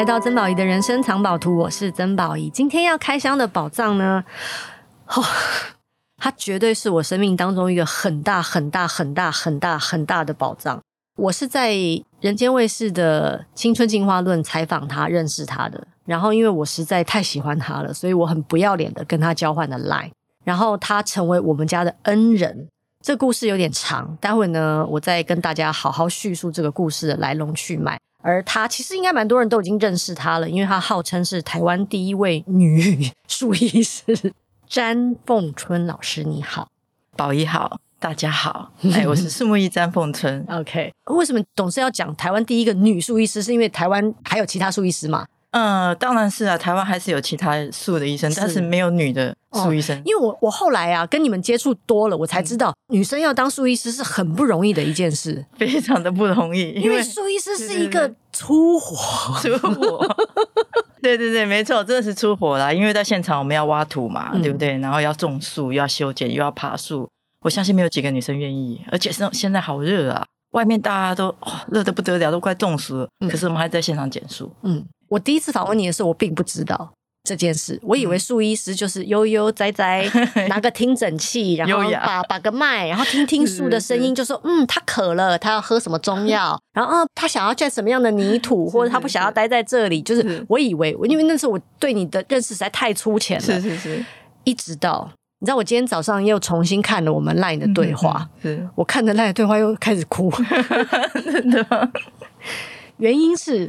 来到曾宝仪的人生藏宝图，我是曾宝仪。今天要开箱的宝藏呢，哦，它绝对是我生命当中一个很大很大很大很大很大的宝藏。我是在人间卫视的《青春进化论》采访他，认识他的。然后因为我实在太喜欢他了，所以我很不要脸的跟他交换了 Line。然后他成为我们家的恩人。这故事有点长，待会呢，我再跟大家好好叙述这个故事的来龙去脉。而她其实应该蛮多人都已经认识她了，因为她号称是台湾第一位女术医师，詹凤春老师。你好，宝仪好，大家好，哎，我是树木医詹凤春。OK，为什么总是要讲台湾第一个女术医师？是因为台湾还有其他术医师吗？嗯，当然是啊，台湾还是有其他树的医生，是但是没有女的树医生。哦，因为我我后来啊跟你们接触多了，我才知道、嗯、女生要当树医师是很不容易的一件事，非常的不容易。因为树医师是一个粗活，粗活。对对对，没错，真的是粗活啦。因为在现场我们要挖土嘛，嗯、对不对？然后要种树，又要修剪，又要爬树。我相信没有几个女生愿意，而且是现在好热啊，外面大家都、哦、热得不得了，都快中暑了。嗯、可是我们还在现场剪树，嗯。我第一次访问你的时候，我并不知道这件事。我以为树医师就是悠悠哉哉 拿个听诊器，然后把把个脉，然后听听树的声音，就说嗯，他渴了，他要喝什么中药，然后他想要在什么样的泥土，或者他不想要待在这里。就是我以为，因为那时候我对你的认识实在太粗浅了。是是是。一直到你知道，我今天早上又重新看了我们 LINE 的对话，是我看着 LINE 的对话又开始哭。真的吗？原因是。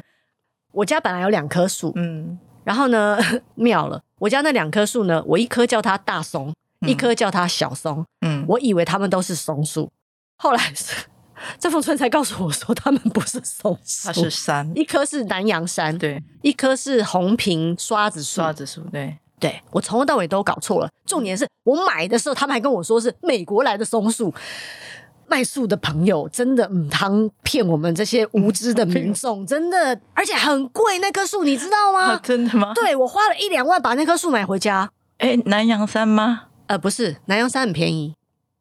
我家本来有两棵树，嗯，然后呢，妙了，我家那两棵树呢，我一棵叫它大松，嗯、一棵叫它小松，嗯，我以为它们都是松树，后来 是詹凤春才告诉我说，他们不是松树，它是山，一棵是南洋杉，对，一棵是红皮刷子树，刷子树，对，对，我从头到尾都搞错了，重点是我买的时候，他们还跟我说是美国来的松树。卖树的朋友真的嗯，他骗我们这些无知的民众，真的，而且很贵那棵树，你知道吗？啊、真的吗？对，我花了一两万把那棵树买回家。哎，南洋山吗？呃，不是，南洋山很便宜。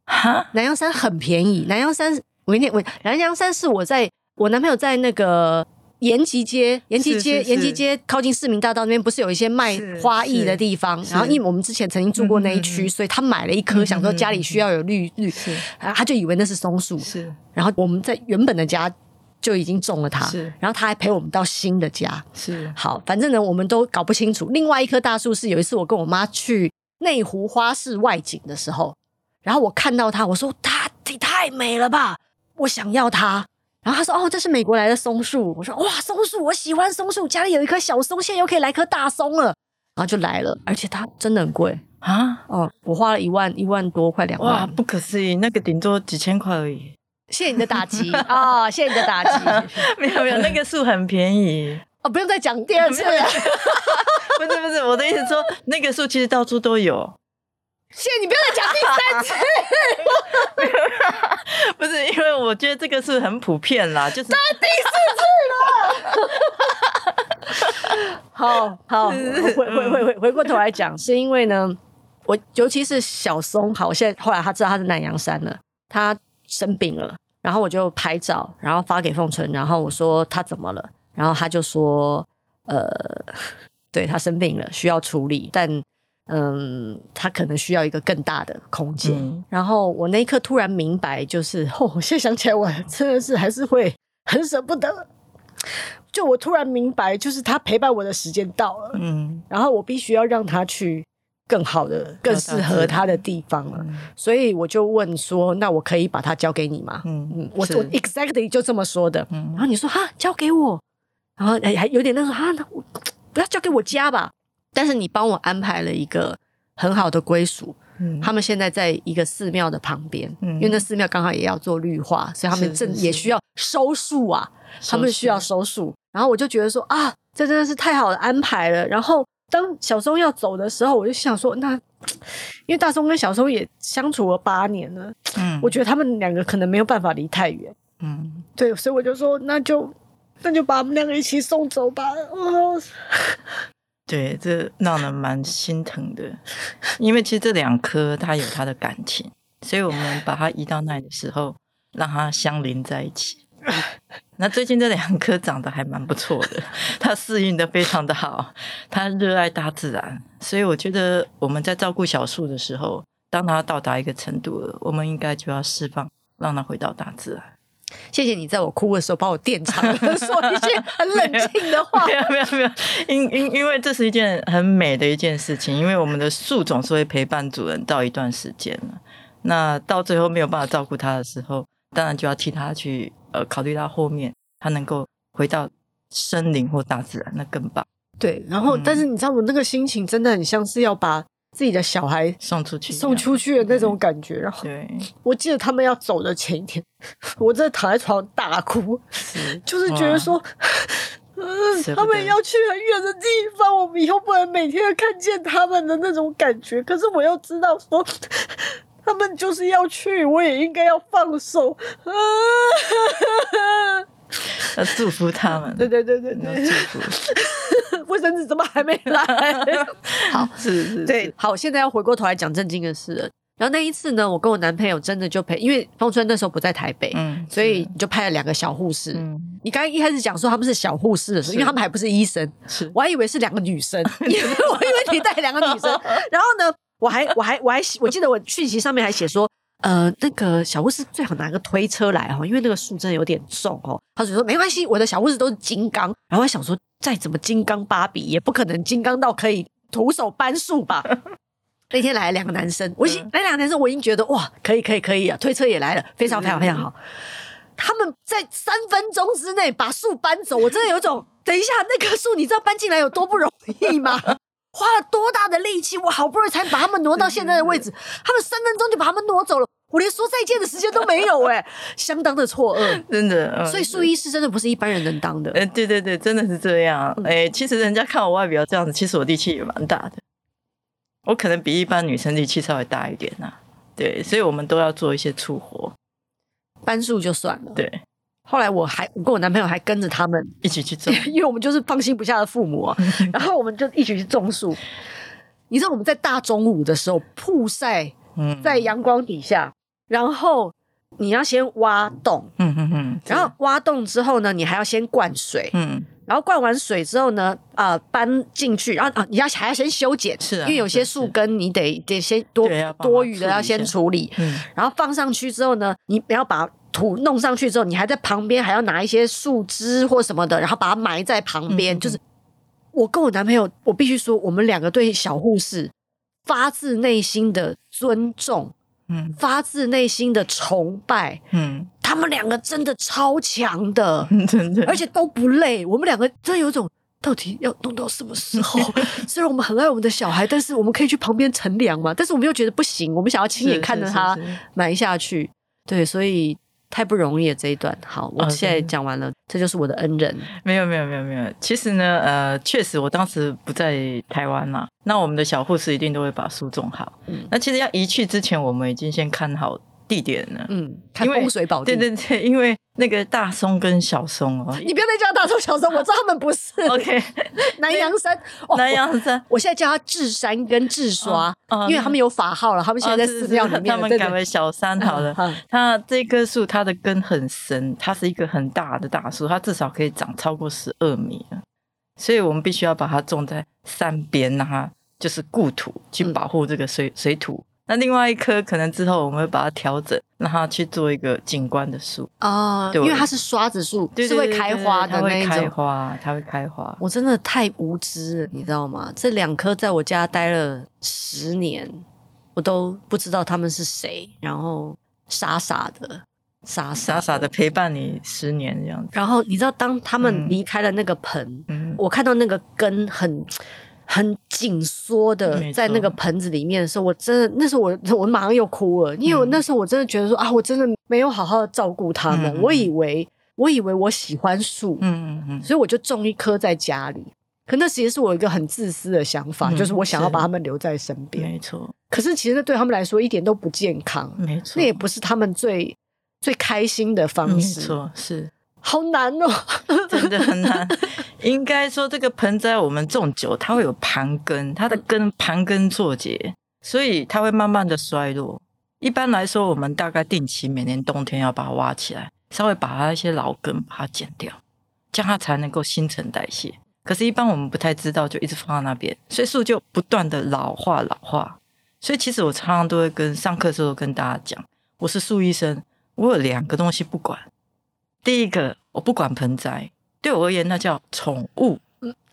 哈，南洋山很便宜。南洋山，我跟你我南洋山是我在我男朋友在那个。延吉街，延吉街，延吉街靠近市民大道那边，不是有一些卖花艺的地方？然后，因为我们之前曾经住过那一区，所以他买了一棵，想说家里需要有绿绿，他就以为那是松树。是，然后我们在原本的家就已经种了它。是，然后他还陪我们到新的家。是，好，反正呢，我们都搞不清楚。另外一棵大树是有一次我跟我妈去内湖花市外景的时候，然后我看到它，我说它也太美了吧，我想要它。然后他说：“哦，这是美国来的松树。”我说：“哇，松树，我喜欢松树，家里有一棵小松，现在又可以来棵大松了。”然后就来了，而且它真的很贵啊！哦，我花了一万一万多，快两万。哇，不可思议！那个顶多几千块而已。谢谢你的打击啊！谢谢你的打击。没有没有，那个树很便宜哦，不用再讲第二次了。不是不是，我的意思说，那个树其实到处都有。谢谢你，不要再讲第三次。不是，因为我觉得这个是很普遍啦，就是。第四次了。好好，回回回回回过头来讲，是因为呢，我尤其是小松，好，我现在后来他知道他是南洋山了，他生病了，然后我就拍照，然后发给凤春，然后我说他怎么了，然后他就说，呃，对，他生病了，需要处理，但。嗯，他可能需要一个更大的空间。嗯、然后我那一刻突然明白，就是哦，我现在想起来，我真的是还是会很舍不得。就我突然明白，就是他陪伴我的时间到了，嗯，然后我必须要让他去更好的、更适合他的地方了。嗯、所以我就问说：“那我可以把它交给你吗？”嗯嗯，我我 exactly 就这么说的。嗯，然后你说：“哈，交给我。”然后还还有点那种哈，那我不要交给我家吧。但是你帮我安排了一个很好的归属，嗯，他们现在在一个寺庙的旁边，嗯，因为那寺庙刚好也要做绿化，所以他们正也需要收树啊，他们需要收树。然后我就觉得说啊，这真的是太好的安排了。然后当小松要走的时候，我就想说，那因为大松跟小松也相处了八年了，嗯，我觉得他们两个可能没有办法离太远，嗯，对，所以我就说，那就那就把他们两个一起送走吧。哦对，这让人蛮心疼的，因为其实这两棵它有它的感情，所以我们把它移到那里的时候，让它相邻在一起。那最近这两棵长得还蛮不错的，它适应的非常的好，它热爱大自然，所以我觉得我们在照顾小树的时候，当它到达一个程度了，我们应该就要释放，让它回到大自然。谢谢你在我哭的时候把我垫长了，说一些很冷静的话。没有没有没有，因因因为这是一件很美的一件事情，因为我们的树总是会陪伴主人到一段时间了，那到最后没有办法照顾它的时候，当然就要替它去。呃，考虑到后面它能够回到森林或大自然，那更棒。对，然后、嗯、但是你知道，我那个心情真的很像是要把自己的小孩送出去，送出去的那种感觉。然后，对，我记得他们要走的前一天，我真的躺在床上大哭，是就是觉得说，嗯，他们要去很远的地方，我们以后不能每天看见他们的那种感觉。可是我又知道说。他们就是要去，我也应该要放手，要祝福他们。对对对对对，祝福。卫生纸怎么还没来？好，是是，是，对，好，现在要回过头来讲正经的事了。然后那一次呢，我跟我男朋友真的就陪，因为丰春那时候不在台北，嗯，所以你就派了两个小护士。嗯，你刚刚一开始讲说他们是小护士的时候，因为他们还不是医生，是，我还以为是两个女生，因为我以为你带两个女生。然后呢？我还我还我还我记得我讯息上面还写说，呃，那个小护士最好拿个推车来哈，因为那个树真的有点重哦。他就说没关系，我的小护士都是金刚。然后我想说，再怎么金刚芭比，也不可能金刚到可以徒手搬树吧？那天来了两个男生，我已经来两个男生，我已经觉得哇，可以可以可以啊，推车也来了，非常非常非常好。他们在三分钟之内把树搬走，我真的有一种，等一下那棵树，你知道搬进来有多不容易吗？花了多大的力气，我好不容易才把他们挪到现在的位置，他们三分钟就把他们挪走了，我连说再见的时间都没有，哎，相当的错愕，真的。所以树医师真的不是一般人能当的。哎，对对对，真的是这样。哎，其实人家看我外表这样子，其实我力气也蛮大的，我可能比一般女生力气稍微大一点呐。对，所以我们都要做一些粗活，搬树就算了。对。后来我还我跟我男朋友还跟着他们一起去种，因为我们就是放心不下的父母啊。然后我们就一起去种树。你知道我们在大中午的时候曝晒，在阳光底下，然后你要先挖洞，嗯嗯嗯，然后挖洞之后呢，你还要先灌水，嗯，然后灌完水之后呢，啊、呃，搬进去，然后啊，你要还要先修剪，是、啊，因为有些树根你得得先多多余的要先处理，嗯，然后放上去之后呢，你不要把。土弄上去之后，你还在旁边还要拿一些树枝或什么的，然后把它埋在旁边。嗯、就是我跟我男朋友，我必须说，我们两个对小护士发自内心的尊重，嗯，发自内心的崇拜，嗯，他们两个真的超强的，真的，而且都不累。我们两个真的有种到底要弄到什么时候？虽然我们很爱我们的小孩，但是我们可以去旁边乘凉嘛。但是我们又觉得不行，我们想要亲眼看着他埋下去。对，所以。太不容易了这一段，好，我现在讲完了.这就是我的恩人。没有没有没有没有，其实呢，呃，确实我当时不在台湾嘛，那我们的小护士一定都会把树种好。嗯，那其实要移去之前，我们已经先看好。地点呢？嗯，看风水宝地。对对对，因为那个大松跟小松哦，你不要再叫大松小松，我知道他们不是。OK，南洋山，南洋山，我现在叫他智山跟智刷，因为他们有法号了，他们现在在寺庙里面，他们改为小山好了。它这棵树它的根很深，它是一个很大的大树，它至少可以长超过十二米了，所以我们必须要把它种在山边，让它就是固土，去保护这个水水土。那另外一棵可能之后我们会把它调整，让它去做一个景观的树哦，对，因为它是刷子树，是会开花的那种。它会开花，它会开花。我真的太无知了，你知道吗？这两棵在我家待了十年，我都不知道他们是谁，然后傻傻的，傻傻的傻傻的陪伴你十年这样子。然后你知道，当他们离开了那个盆，嗯，我看到那个根很。很紧缩的在那个盆子里面的时候，我真的那时候我我马上又哭了，因为我那时候我真的觉得说啊，我真的没有好好的照顾他们。我以为我以为我喜欢树，嗯嗯嗯，所以我就种一棵在家里。可那其实是我一个很自私的想法，就是我想要把他们留在身边。没错。可是其实对他们来说一点都不健康，没错。那也不是他们最最开心的方式。没错，是。好难哦，真的很难。应该说，这个盆栽我们种久，它会有盘根，它的根盘根错节，所以它会慢慢的衰落。一般来说，我们大概定期每年冬天要把它挖起来，稍微把它一些老根把它剪掉，这样它才能够新陈代谢。可是，一般我们不太知道，就一直放在那边，所以树就不断的老化老化。所以，其实我常常都会跟上课的时候跟大家讲，我是树医生，我有两个东西不管。第一个，我不管盆栽，对我而言那叫宠物。嗯，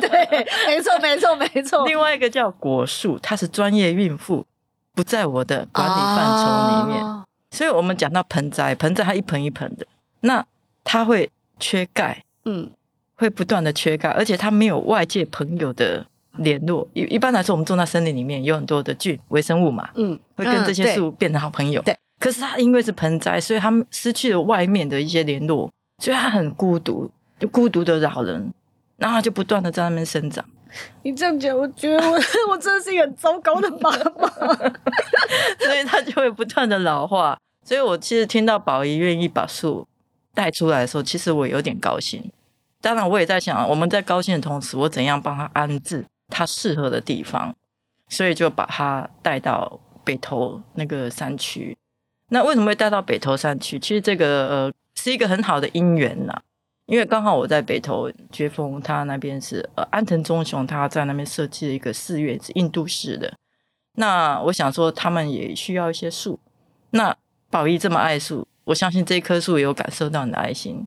对，没错，没错，没错。另外一个叫果树，它是专业孕妇，不在我的管理范畴里面。啊、所以我们讲到盆栽，盆栽它一盆一盆的，那它会缺钙，嗯，会不断的缺钙，而且它没有外界朋友的联络。一一般来说，我们种在森林里面有很多的菌、微生物嘛，嗯，会跟这些树变成好朋友。对，可是它因为是盆栽，所以它失去了外面的一些联络，所以它很孤独。就孤独的老人，然后他就不断的在那边生长。你这样讲，我觉得我 我真的是一个很糟糕的妈妈，所以他就会不断的老化。所以我其实听到宝仪愿意把树带出来的时候，其实我有点高兴。当然，我也在想，我们在高兴的同时，我怎样帮他安置他适合的地方，所以就把他带到北投那个山区。那为什么会带到北投山区？其实这个呃是一个很好的因缘呐。因为刚好我在北投觉峰，他那边是呃安藤忠雄，他在那边设计了一个寺院，是印度式的。那我想说，他们也需要一些树。那宝仪这么爱树，我相信这棵树也有感受到你的爱心，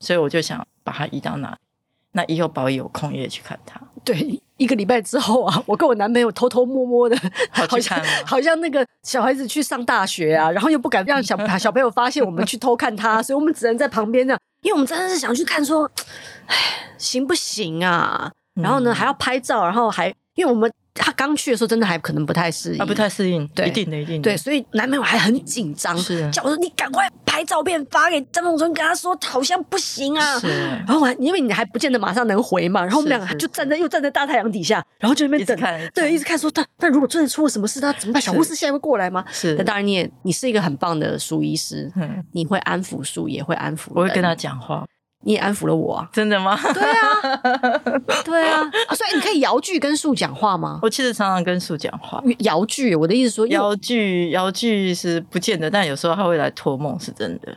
所以我就想把它移到那里。那以后宝仪有空也去看它。对，一个礼拜之后啊，我跟我男朋友偷偷摸摸的，好像好像那个小孩子去上大学啊，然后又不敢让小小朋友发现我们去偷看他，所以我们只能在旁边这样。因为我们真的是想去看，说，哎，行不行啊？然后呢，还要拍照，然后还，因为我们他刚去的时候，真的还可能不太适应，啊不太适应，对，一定的，一定的，对，所以男朋友还很紧张，是，叫我说你赶快拍照片发给张梦春，跟他说好像不行啊。是，然后还因为你还不见得马上能回嘛，然后我们两个就站在又站在大太阳底下，然后就那边等，对，一直看说他，但如果真的出了什么事，他怎么办？小护士现在会过来吗？是，那当然你也你是一个很棒的树医师，你会安抚树，也会安抚，我会跟他讲话。你也安抚了我啊？真的吗？对啊，对啊，所以你可以摇句跟树讲话吗？我其实常常跟树讲话。摇句，我的意思说，摇句，摇句是不见得，但有时候他会来托梦，是真的。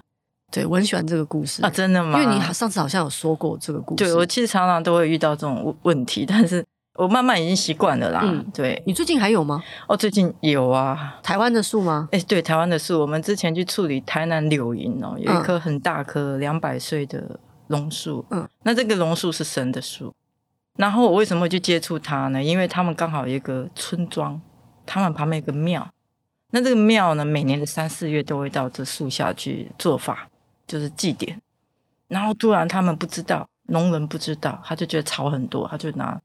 对，我很喜欢这个故事啊，真的吗？因为你上次好像有说过这个故事。对，我其实常常都会遇到这种问题，但是我慢慢已经习惯了啦。嗯，对。你最近还有吗？哦，最近有啊。台湾的树吗？哎，对，台湾的树，我们之前去处理台南柳营哦，有一棵很大棵两百岁的。榕树，嗯，那这个榕树是神的树，然后我为什么会去接触它呢？因为他们刚好有一个村庄，他们旁边有个庙，那这个庙呢，每年的三四月都会到这树下去做法，就是祭典。然后突然他们不知道，农人不知道，他就觉得草很多，他就拿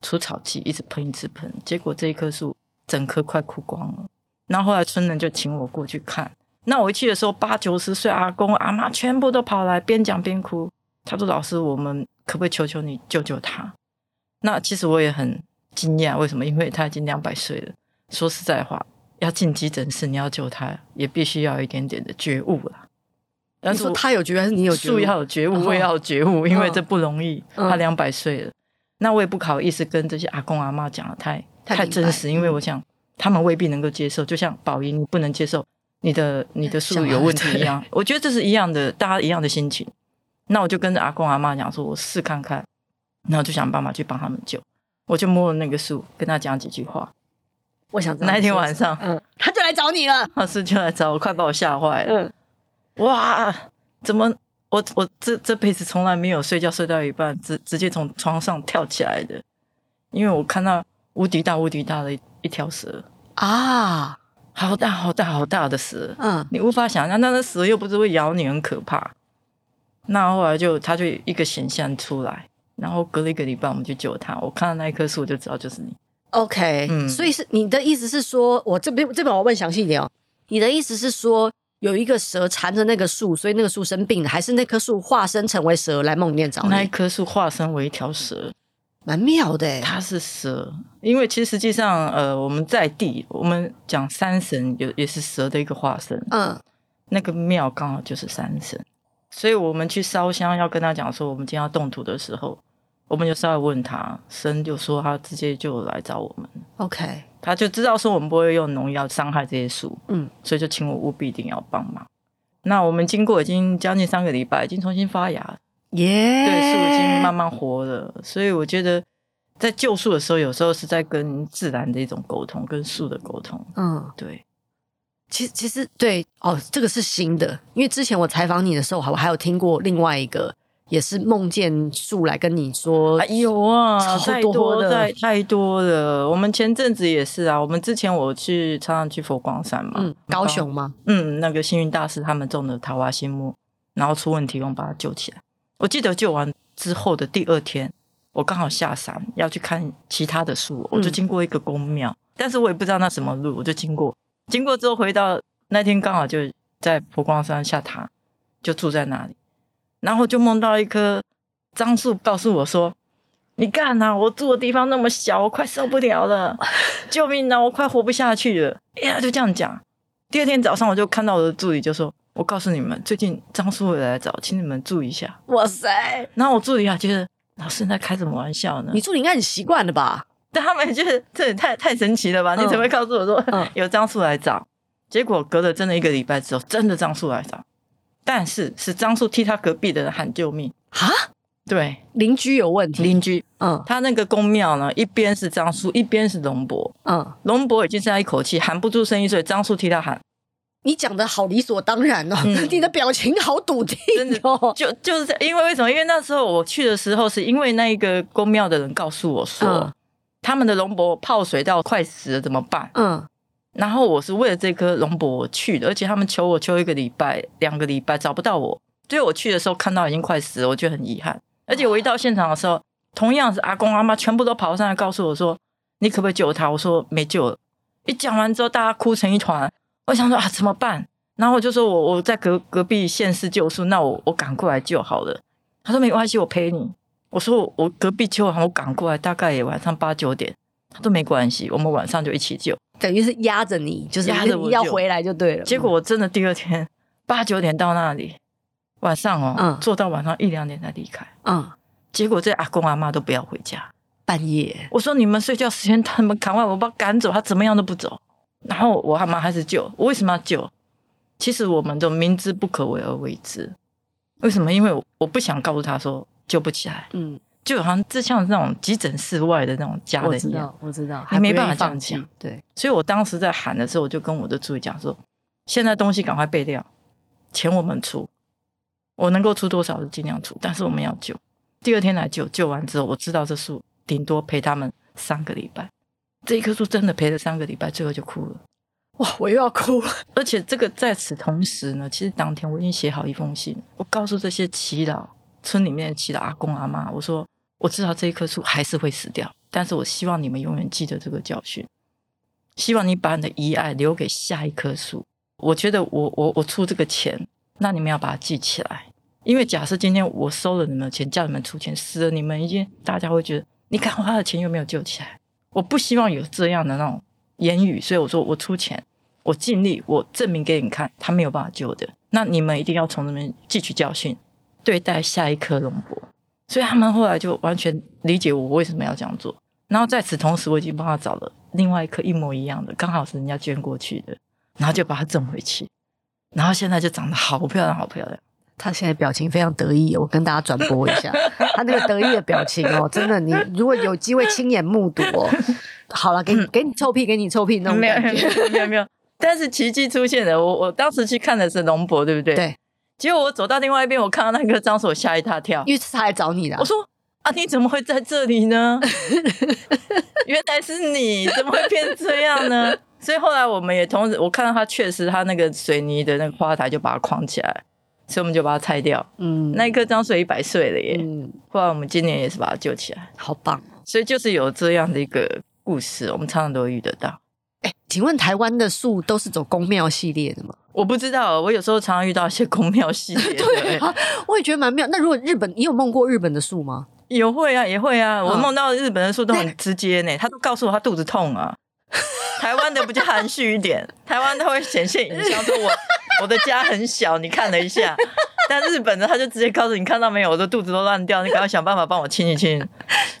除草剂一直喷，一直喷，结果这一棵树整棵快枯光了。然后后来村人就请我过去看，那我一去的时候，八九十岁阿公阿妈全部都跑来，边讲边哭。他说：“老师，我们可不可以求求你救救他？”那其实我也很惊讶，为什么？因为他已经两百岁了。说实在话，要进急诊室，你要救他，也必须要有一点点的觉悟了。但是他有觉悟，还是你有觉悟？树要有觉悟，我也要有觉悟，因为这不容易。他两百岁了，那我也不好意思跟这些阿公阿妈讲的太太真实，因为我想他们未必能够接受。就像宝仪，你不能接受你的你的树有问题一样，我觉得这是一样的，大家一样的心情。那我就跟着阿公阿妈讲说，我试看看，然后就想办法去帮他们救。我就摸了那个树，跟他讲几句话。我想那一天晚上，嗯，他就来找你了。老师就来找我，快把我吓坏了。嗯，哇，怎么我我这这辈子从来没有睡觉睡到一半直直接从床上跳起来的？因为我看到无敌大无敌大的一一条蛇啊，好大好大好大的蛇。嗯，你无法想象，那那蛇又不是会咬你，很可怕。那后来就他就一个显现出来，然后隔了一个礼拜，我们去救他。我看到那一棵树，我就知道就是你。OK，嗯，所以是你的意思是说，我这边这边我问详细一点哦。你的意思是说，有一个蛇缠着那个树，所以那个树生病了，还是那棵树化身成为蛇来梦里面找你？那一棵树化身为一条蛇，蛮妙的。它是蛇，因为其实实际上，呃，我们在地，我们讲山神有也是蛇的一个化身。嗯，那个庙刚好就是山神。所以我们去烧香，要跟他讲说，我们今天要动土的时候，我们就稍微问他，神就说他直接就来找我们。OK，他就知道说我们不会用农药伤害这些树，嗯，所以就请我务必一定要帮忙。那我们经过已经将近三个礼拜，已经重新发芽，耶、对，树已经慢慢活了。所以我觉得，在救树的时候，有时候是在跟自然的一种沟通，跟树的沟通。嗯，对。其实，其实对哦，这个是新的，因为之前我采访你的时候，我还有听过另外一个。也是梦见树来跟你说，哎有啊，太多太太多了。我们前阵子也是啊，我们之前我去常常去佛光山嘛，嗯，高雄吗？嗯，那个幸运大师他们种的桃花心木，然后出问题，我们把它救起来。我记得救完之后的第二天，我刚好下山要去看其他的树，我就经过一个公庙，嗯，但是我也不知道那什么路，我就经过，经过之后回到那天刚好就在佛光山下塔，就住在那里。然后就梦到一棵樟树，告诉我说：“你干呐，我住的地方那么小，我快受不了了，救命啊！我快活不下去了。”哎呀，就这样讲。第二天早上，我就看到我的助理就说：“我告诉你们，最近樟树会来找，请你们注意一下。”哇塞！然后我助理啊，觉得老师你在开什么玩笑呢？你助理应该很习惯了吧？但他们觉得这也太太神奇了吧？嗯、你怎么会告诉我说、嗯、有张叔来找？结果隔了真的一个礼拜之后，真的张叔来找。但是是张叔替他隔壁的人喊救命哈，对，邻居有问题。邻居，嗯，他那个宫庙呢，一边是张叔，一边是龙伯，嗯，龙伯已经剩下一口气，喊不出声音，所以张叔替他喊。你讲的好理所当然哦，嗯、你的表情好笃定哦。就就是，因为为什么？因为那时候我去的时候，是因为那一个宫庙的人告诉我说，嗯、他们的龙柏泡水到快死了，怎么办？嗯。然后我是为了这棵龙柏去的，而且他们求我求一个礼拜、两个礼拜找不到我，所以我去的时候看到已经快死了，我觉得很遗憾。而且我一到现场的时候，同样是阿公阿妈全部都跑上来告诉我说：“你可不可以救他？”我说：“没救了。”一讲完之后，大家哭成一团。我想说啊，怎么办？然后我就说我我在隔隔壁县市救树，那我我赶过来救好了。他说没关系，我陪你。我说我我隔壁救完，我赶过来，大概也晚上八九点。他都没关系，我们晚上就一起救。等于是压着你，就是压着你要回来就对了。结果我真的第二天八九点到那里，晚上哦，嗯，做到晚上一两点才离开。嗯，结果这阿公阿妈都不要回家，半夜。我说你们睡觉时间，他们赶快我把他赶走，他怎么样都不走。然后我阿妈还是救，我为什么要救？其实我们都明知不可为而为之。为什么？因为我不想告诉他说救不起来。嗯。就好像就像那种急诊室外的那种家人一样，我知道，我知道，还没办法这样讲。对，所以我当时在喊的时候，我就跟我的助理讲说：“现在东西赶快备掉，钱我们出，我能够出多少就尽量出，但是我们要救。第二天来救，救完之后，我知道这树顶多陪他们三个礼拜。这一棵树真的陪了三个礼拜，最后就哭了。哇，我又要哭了！而且这个在此同时呢，其实当天我已经写好一封信，我告诉这些耆老村里面的耆老阿公阿妈，我说。”我知道这一棵树还是会死掉，但是我希望你们永远记得这个教训。希望你把你的遗爱留给下一棵树。我觉得我我我出这个钱，那你们要把它记起来。因为假设今天我收了你们的钱，叫你们出钱，死了你们一定大家会觉得你看花的钱又没有救起来。我不希望有这样的那种言语，所以我说我出钱，我尽力，我证明给你看，他没有办法救的。那你们一定要从这边汲取教训，对待下一棵龙柏。所以他们后来就完全理解我为什么要这样做。然后在此同时，我已经帮他找了另外一颗一模一样的，刚好是人家捐过去的，然后就把它种回去。然后现在就长得好漂亮，好漂亮。他现在表情非常得意，我跟大家转播一下 他那个得意的表情哦，真的，你如果有机会亲眼目睹哦，好了，给你给你臭屁，给你臭屁那种感觉，没有没有没有。但是奇迹出现了，我我当时去看的是龙博，对不对？对。结果我走到另外一边，我看到那个樟树，我吓一大跳，因为是他来找你的。我说：“啊，你怎么会在这里呢？原来是你，怎么会变这样呢？” 所以后来我们也同时，我看到他确实，他那个水泥的那个花台就把它框起来，所以我们就把它拆掉。嗯，那一棵樟树一百岁了耶。嗯，后来我们今年也是把它救起来，好棒。所以就是有这样的一个故事，我们常常都会遇得到。哎，请问台湾的树都是走宫庙系列的吗？我不知道，我有时候常常遇到一些宫庙系列。对啊，我也觉得蛮妙。那如果日本，你有梦过日本的树吗？也会啊，也会啊。我梦到日本的树都很直接呢，他都告诉我他肚子痛啊。台湾的比较含蓄一点，台湾它会显现影像，说我我的家很小，你看了一下。但日本的他就直接告诉你，看到没有，我的肚子都烂掉，你赶快想办法帮我清一清。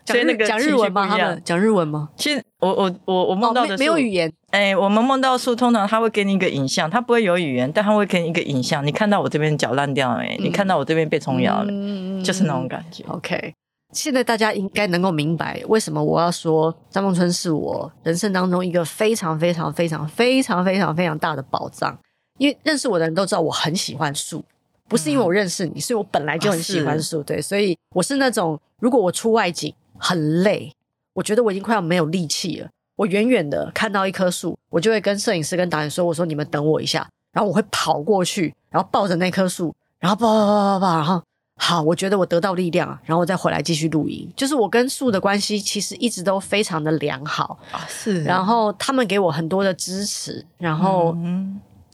所以那个讲日文吗？他们讲日文吗？其实我我我我梦到的没，没有语言。哎、欸，我们梦到树通常他会给你一个影像，他不会有语言，但他会给你一个影像。你看到我这边脚烂掉了没？嗯、你看到我这边被虫咬了，嗯、就是那种感觉。OK，现在大家应该能够明白为什么我要说张梦春是我人生当中一个非常非常非常非常非常非常大的宝藏。因为认识我的人都知道我很喜欢树。不是因为我认识你，是我本来就很喜欢树，啊、对，所以我是那种如果我出外景很累，我觉得我已经快要没有力气了，我远远的看到一棵树，我就会跟摄影师跟导演说：“我说你们等我一下。”然后我会跑过去，然后抱着那棵树，然后抱抱抱抱抱，然后好，我觉得我得到力量，然后我再回来继续录音。就是我跟树的关系其实一直都非常的良好啊，是。然后他们给我很多的支持，然后。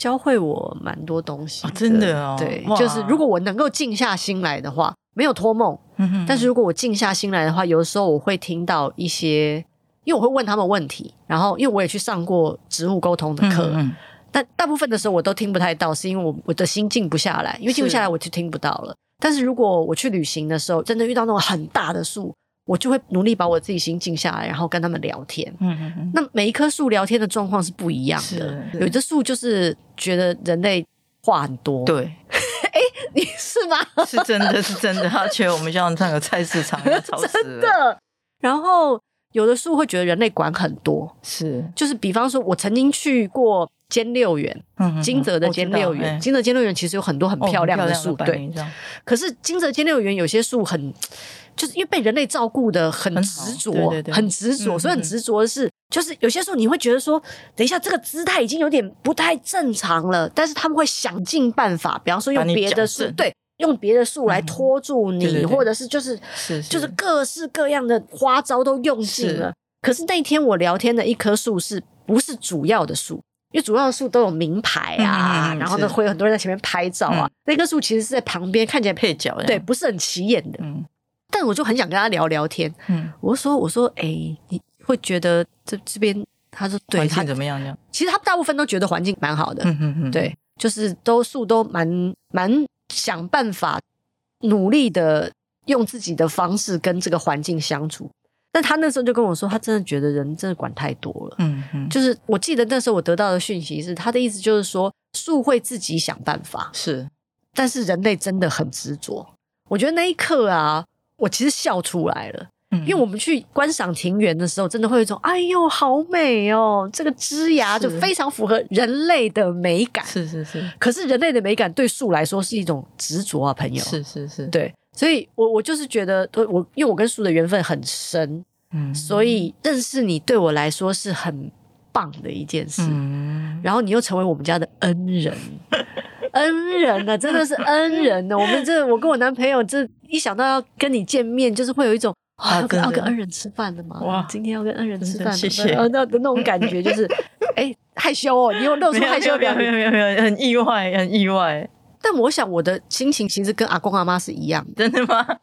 嗯教会我蛮多东西，哦，真的哦。对，就是如果我能够静下心来的话，没有托梦。嗯、哼但是如果我静下心来的话，有的时候我会听到一些，因为我会问他们问题，然后因为我也去上过植物沟通的课，嗯嗯但大部分的时候我都听不太到，是因为我我的心静不下来，因为静不下来我就听不到了。是但是如果我去旅行的时候，真的遇到那种很大的树。我就会努力把我自己心静下来，然后跟他们聊天。嗯嗯嗯。那每一棵树聊天的状况是不一样的。有的树就是觉得人类话很多。对。哎，你是吗？是真的是真的，他觉得我们像那个菜市场一样吵死了。真的。然后有的树会觉得人类管很多。是。就是比方说，我曾经去过兼六园，金泽的兼六园，金泽兼六园其实有很多很漂亮的树，对。可是金泽兼六园有些树很。就是因为被人类照顾的很执着，对对对，很执着，所以很执着的是，嗯、就是有些时候你会觉得说，等一下这个姿态已经有点不太正常了，但是他们会想尽办法，比方说用别的树，对，用别的树来拖住你，或者是就是就是各式各样的花招都用尽了。是可是那一天我聊天的一棵树是不是主要的树？因为主要的树都有名牌啊，嗯、然后呢会有很多人在前面拍照啊。嗯、那棵树其实是在旁边，看起来配角，对，不是很起眼的。嗯但我就很想跟他聊聊天，嗯，我说我说，哎、欸，你会觉得这这边，他说对，环境怎么样呢？其实他大部分都觉得环境蛮好的，嗯嗯嗯，对，就是都树都蛮蛮想办法努力的用自己的方式跟这个环境相处。但他那时候就跟我说，他真的觉得人真的管太多了，嗯嗯，就是我记得那时候我得到的讯息是，他的意思就是说，树会自己想办法，是，但是人类真的很执着。我觉得那一刻啊。我其实笑出来了，因为我们去观赏庭园的时候，真的会有一种“哎呦，好美哦”，这个枝芽就非常符合人类的美感。是是是。可是人类的美感对树来说是一种执着啊，朋友。是是是。对，所以我我就是觉得，我因为我跟树的缘分很深，嗯，所以认识你对我来说是很棒的一件事。嗯，然后你又成为我们家的恩人。恩人呢、啊，真的是恩人呢、啊。我们这，我跟我男朋友，这一想到要跟你见面，就是会有一种啊，要跟，要跟恩人吃饭的嘛。哇，今天要跟恩人吃饭，谢谢。那那种感觉就是，哎、欸，害羞哦，你又露出害羞表情，没有没有没有，没有，很意外，很意外。但我想我的心情其实跟阿公阿妈是一样的，真的吗？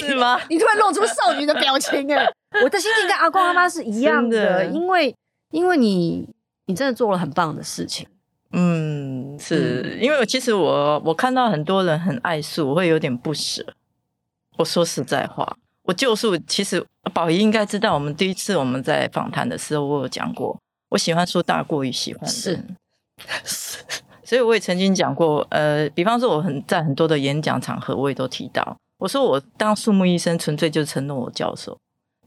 是吗？你突然露出少女的表情，哎，我的心情跟阿公阿妈是一样，的因为因为你你真的做了很棒的事情。嗯，是因为其实我我看到很多人很爱树，我会有点不舍。我说实在话，我旧树其实宝仪应该知道，我们第一次我们在访谈的时候，我有讲过，我喜欢树大过于喜欢人，是，是，所以我也曾经讲过，呃，比方说我很在很多的演讲场合，我也都提到，我说我当树木医生纯粹就是承诺我教授，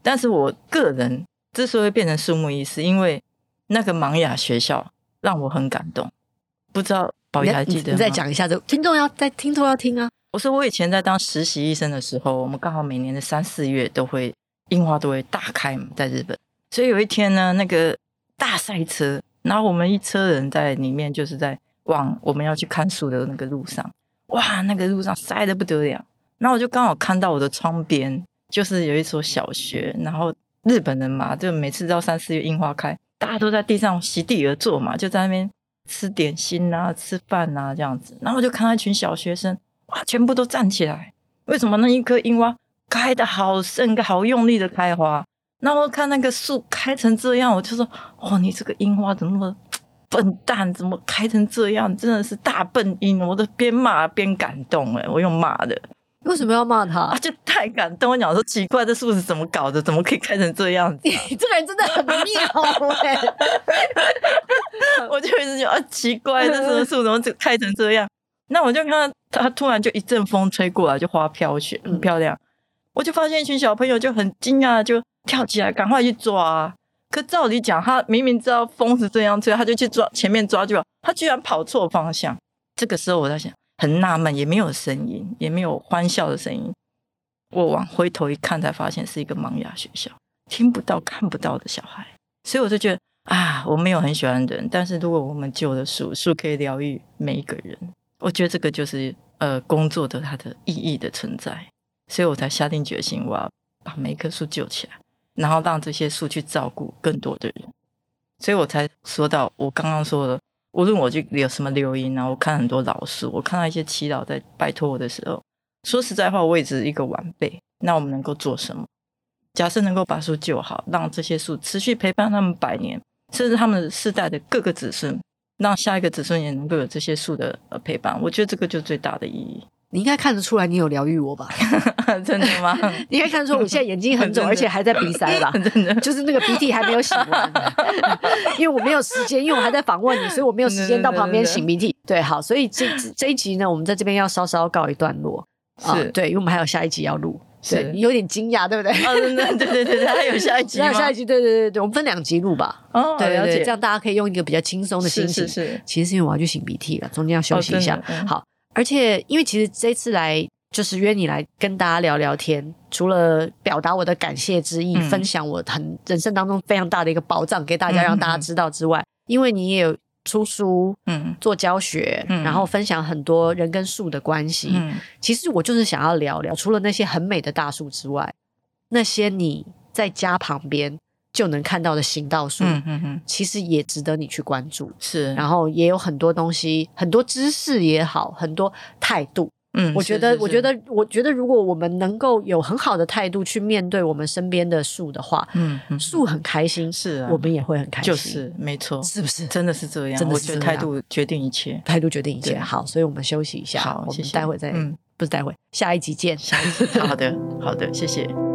但是我个人之所以变成树木医师，因为那个盲哑学校让我很感动。不知道宝仪还记得吗？你再讲一下，这听众要在听众要听啊！我说我以前在当实习医生的时候，我们刚好每年的三四月都会樱花都会大开嘛，在日本。所以有一天呢，那个大赛车，然后我们一车人在里面，就是在往我们要去看树的那个路上，哇，那个路上塞的不得了。然后我就刚好看到我的窗边，就是有一所小学，然后日本人嘛，就每次到三四月樱花开，大家都在地上席地而坐嘛，就在那边。吃点心啊，吃饭啊，这样子，然后就看到一群小学生，哇，全部都站起来。为什么那一棵樱花开得好盛，好用力的开花？然后我看那个树开成这样，我就说，哇，你这个樱花怎么笨蛋，怎么开成这样？真的是大笨鹰！我都边骂边感动哎，我用骂的。为什么要骂他？啊，就太感动。我讲说奇怪，这树是怎么搞的？怎么可以开成这样子？你这个人真的很妙哎！我就一直觉得啊，奇怪，这棵树怎么开成这样？那我就看到他突然就一阵风吹过来，就花飘雪，很漂亮。我就发现一群小朋友就很惊讶，就跳起来赶快去抓。可照理讲，他明明知道风是这样吹，他就去抓前面抓就好，他居然跑错方向。这个时候我在想，很纳闷，也没有声音，也没有欢笑的声音。我往回头一看，才发现是一个盲哑学校，听不到、看不到的小孩。所以我就觉得啊，我没有很喜欢人，但是如果我们救了树，树可以疗愈每一个人。我觉得这个就是呃工作的它的意义的存在，所以我才下定决心，我要把每一棵树救起来，然后让这些树去照顾更多的人。所以我才说到我刚刚说的，无论我去有什么留言啊，我看很多老树，我看到一些祈祷在拜托我的时候，说实在话，我也只是一个晚辈。那我们能够做什么？假设能够把树救好，让这些树持续陪伴他们百年，甚至他们世代的各个子孙。让下一个子孙也能够有这些树的陪伴，我觉得这个就是最大的意义。你应该看得出来，你有疗愈我吧？真的吗？你 应该看得出我现在眼睛很肿，而且还在鼻塞吧？真的，就是那个鼻涕还没有擤完，因为我没有时间，因为我还在访问你，所以我没有时间到旁边擤鼻涕。对，好，所以这这一集呢，我们在这边要稍稍告一段落。是、啊，对，因为我们还有下一集要录。对，你有点惊讶，对不对？哦，对对对对，还有下一集，还有下一集，对对对对，我们分两集录吧。哦，对，了解，这样大家可以用一个比较轻松的心情。是是是，其实是因为我要去擤鼻涕了，中间要休息一下。好，而且因为其实这次来就是约你来跟大家聊聊天，除了表达我的感谢之意，分享我很人生当中非常大的一个宝藏给大家，让大家知道之外，因为你也有。出书，嗯，做教学，嗯，然后分享很多人跟树的关系。嗯，其实我就是想要聊聊，除了那些很美的大树之外，那些你在家旁边就能看到的行道树，嗯嗯嗯，其实也值得你去关注。是，然后也有很多东西，很多知识也好，很多态度。嗯，我觉得，我觉得，我觉得，如果我们能够有很好的态度去面对我们身边的树的话，嗯，树很开心，是啊，我们也会很开心，就是没错，是不是？真的是这样，真的是态度决定一切，态度决定一切。好，所以我们休息一下，好，我们待会再，嗯。不是待会，下一集见，下一集，好的，好的，谢谢。